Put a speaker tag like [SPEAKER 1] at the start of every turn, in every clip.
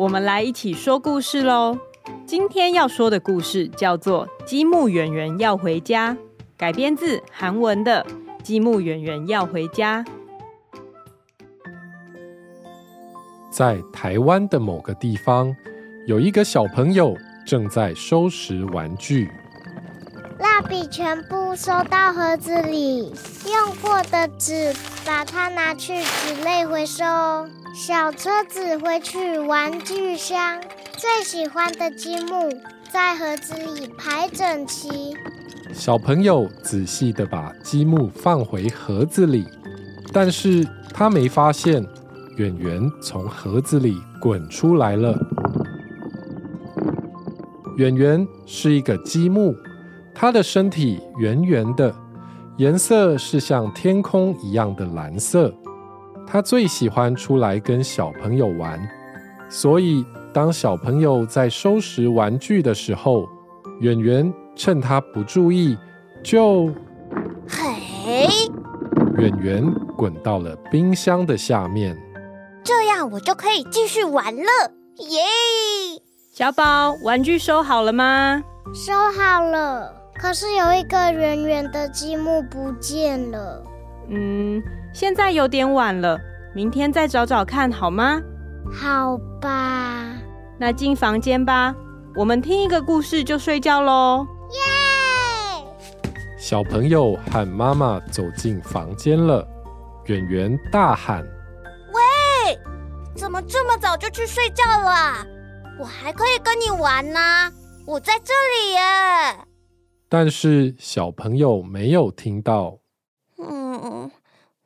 [SPEAKER 1] 我们来一起说故事喽。今天要说的故事叫做《积木圆圆要回家》，改编自韩文的《积木圆圆要回家》。
[SPEAKER 2] 在台湾的某个地方，有一个小朋友正在收拾玩具。
[SPEAKER 3] 蜡笔全部收到盒子里，用过的纸把它拿去纸类回收。小车子回去玩具箱，最喜欢的积木在盒子里排整齐。
[SPEAKER 2] 小朋友仔细地把积木放回盒子里，但是他没发现圆圆从盒子里滚出来了。圆圆是一个积木，它的身体圆圆的，颜色是像天空一样的蓝色。他最喜欢出来跟小朋友玩，所以当小朋友在收拾玩具的时候，圆圆趁他不注意，就
[SPEAKER 3] 嘿，
[SPEAKER 2] 圆圆滚到了冰箱的下面。
[SPEAKER 3] 这样我就可以继续玩了，耶！
[SPEAKER 1] 小宝，玩具收好了吗？
[SPEAKER 3] 收好了，可是有一个圆圆的积木不见了。
[SPEAKER 1] 嗯。现在有点晚了，明天再找找看好吗？
[SPEAKER 3] 好吧，
[SPEAKER 1] 那进房间吧，我们听一个故事就睡觉喽。
[SPEAKER 3] 耶！
[SPEAKER 2] 小朋友和妈妈走进房间了，圆圆大喊：“
[SPEAKER 3] 喂，怎么这么早就去睡觉了？我还可以跟你玩呢，我在这里耶！”
[SPEAKER 2] 但是小朋友没有听到。
[SPEAKER 3] 嗯。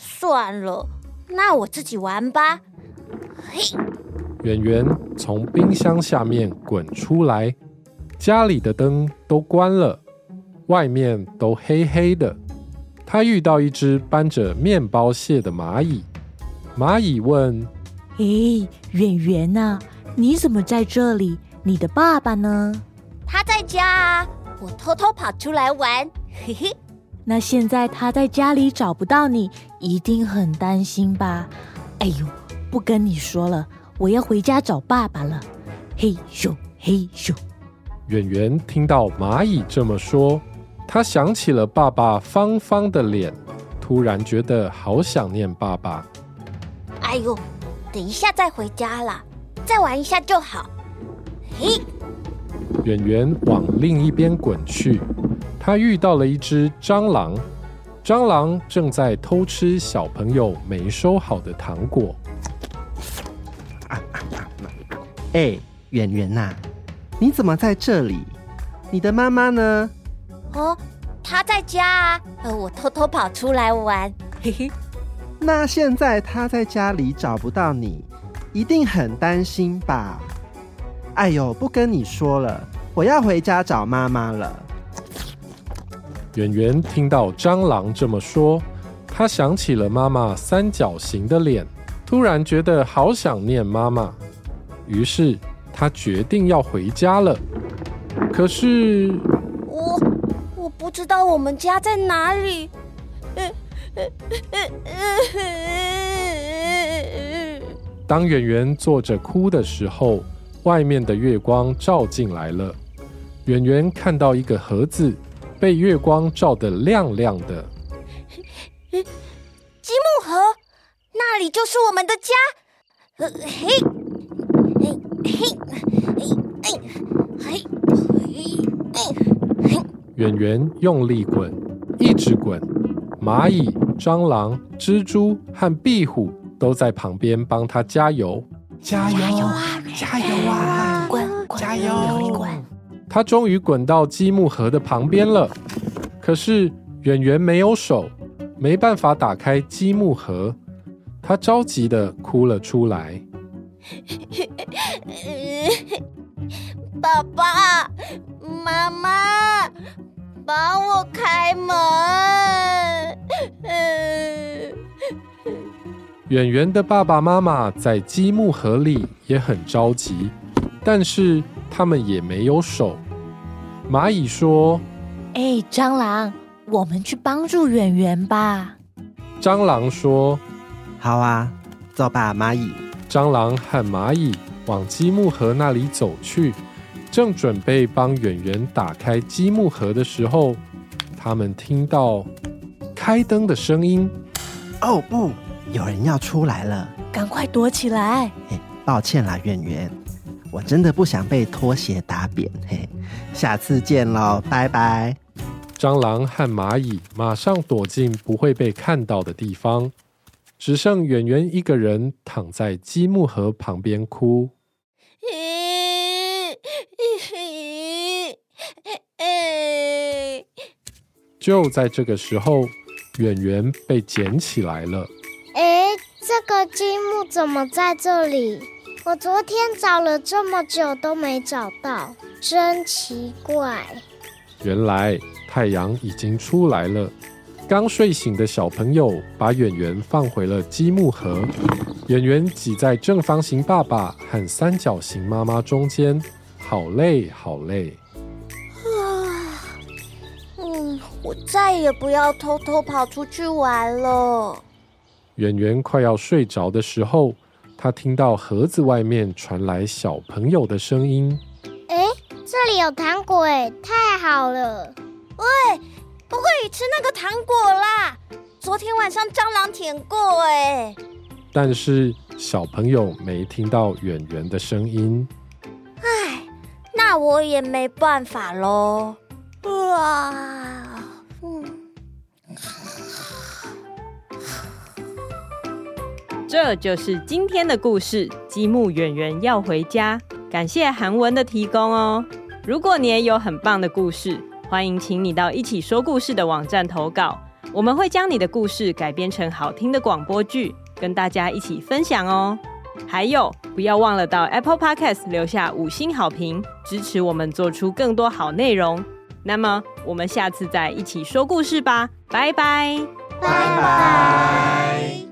[SPEAKER 3] 算了，那我自己玩吧。嘿，
[SPEAKER 2] 圆圆从冰箱下面滚出来，家里的灯都关了，外面都黑黑的。他遇到一只搬着面包屑的蚂蚁，蚂蚁问：“
[SPEAKER 4] 嘿，圆圆呐，你怎么在这里？你的爸爸呢？”
[SPEAKER 3] 他在家啊，我偷偷跑出来玩。嘿嘿。
[SPEAKER 4] 那现在他在家里找不到你，一定很担心吧？哎呦，不跟你说了，我要回家找爸爸了。嘿咻嘿咻，
[SPEAKER 2] 远远听到蚂蚁这么说，他想起了爸爸方方的脸，突然觉得好想念爸爸。
[SPEAKER 3] 哎呦，等一下再回家啦，再玩一下就好。嘿，
[SPEAKER 2] 远远往另一边滚去。他遇到了一只蟑螂，蟑螂正在偷吃小朋友没收好的糖果。
[SPEAKER 5] 哎、圆圆呐，你怎么在这里？你的妈妈呢？
[SPEAKER 3] 哦，她在家啊，呃，我偷偷跑出来玩。嘿嘿，
[SPEAKER 5] 那现在她在家里找不到你，一定很担心吧？哎呦，不跟你说了，我要回家找妈妈了。
[SPEAKER 2] 圆圆听到蟑螂这么说，他想起了妈妈三角形的脸，突然觉得好想念妈妈，于是他决定要回家了。可是，
[SPEAKER 3] 我我不知道我们家在哪里。
[SPEAKER 2] 当圆圆坐着哭的时候，外面的月光照进来了。圆圆看到一个盒子。被月光照得亮亮的，
[SPEAKER 3] 积木盒，那里就是我们的家。呃，嘿，嘿，嘿，嘿，嘿，嘿，嘿，
[SPEAKER 2] 圆圆用力滚，一直滚。蚂蚁、蟑螂、蜘蛛和壁虎都在旁边帮他加油，
[SPEAKER 5] 加油啊，加油啊，滚，滚，加油，滚。
[SPEAKER 2] 他终于滚到积木盒的旁边了，可是圆圆没有手，没办法打开积木盒。他着急的哭了出来。
[SPEAKER 6] 爸爸妈妈，帮我开门。嗯。
[SPEAKER 2] 圆圆的爸爸妈妈在积木盒里也很着急，但是他们也没有手。蚂蚁说：“
[SPEAKER 4] 哎，蟑螂，我们去帮助圆圆吧。”
[SPEAKER 2] 蟑螂说：“
[SPEAKER 5] 好啊，走吧，蚂蚁。”
[SPEAKER 2] 蟑螂和蚂蚁往积木盒那里走去，正准备帮圆圆打开积木盒的时候，他们听到开灯的声音。
[SPEAKER 5] 哦不，有人要出来了，
[SPEAKER 4] 赶快躲起来！
[SPEAKER 5] 嘿，抱歉啦，圆圆，我真的不想被拖鞋打扁。嘿，下次见喽，拜拜。
[SPEAKER 2] 蟑螂和蚂蚁马上躲进不会被看到的地方。只剩圆圆一个人躺在积木盒旁边哭。就在这个时候，圆圆被捡起来了。
[SPEAKER 3] 哎，这个积木怎么在这里？我昨天找了这么久都没找到，真奇怪。
[SPEAKER 2] 原来太阳已经出来了。刚睡醒的小朋友把圆圆放回了积木盒，圆圆挤在正方形爸爸和三角形妈妈中间，好累好累。
[SPEAKER 6] 啊，嗯，我再也不要偷偷跑出去玩了。
[SPEAKER 2] 圆圆快要睡着的时候，他听到盒子外面传来小朋友的声音：“
[SPEAKER 3] 哎，这里有糖果哎，太好了！”
[SPEAKER 6] 喂。不可以吃那个糖果啦！昨天晚上蟑螂舔过哎。
[SPEAKER 2] 但是小朋友没听到圆圆的声音。
[SPEAKER 6] 唉，那我也没办法喽。哇，
[SPEAKER 1] 这就是今天的故事。积木圆圆要回家，感谢韩文的提供哦。如果你也有很棒的故事，欢迎，请你到一起说故事的网站投稿，我们会将你的故事改编成好听的广播剧，跟大家一起分享哦。还有，不要忘了到 Apple Podcast 留下五星好评，支持我们做出更多好内容。那么，我们下次再一起说故事吧，拜拜，
[SPEAKER 3] 拜拜。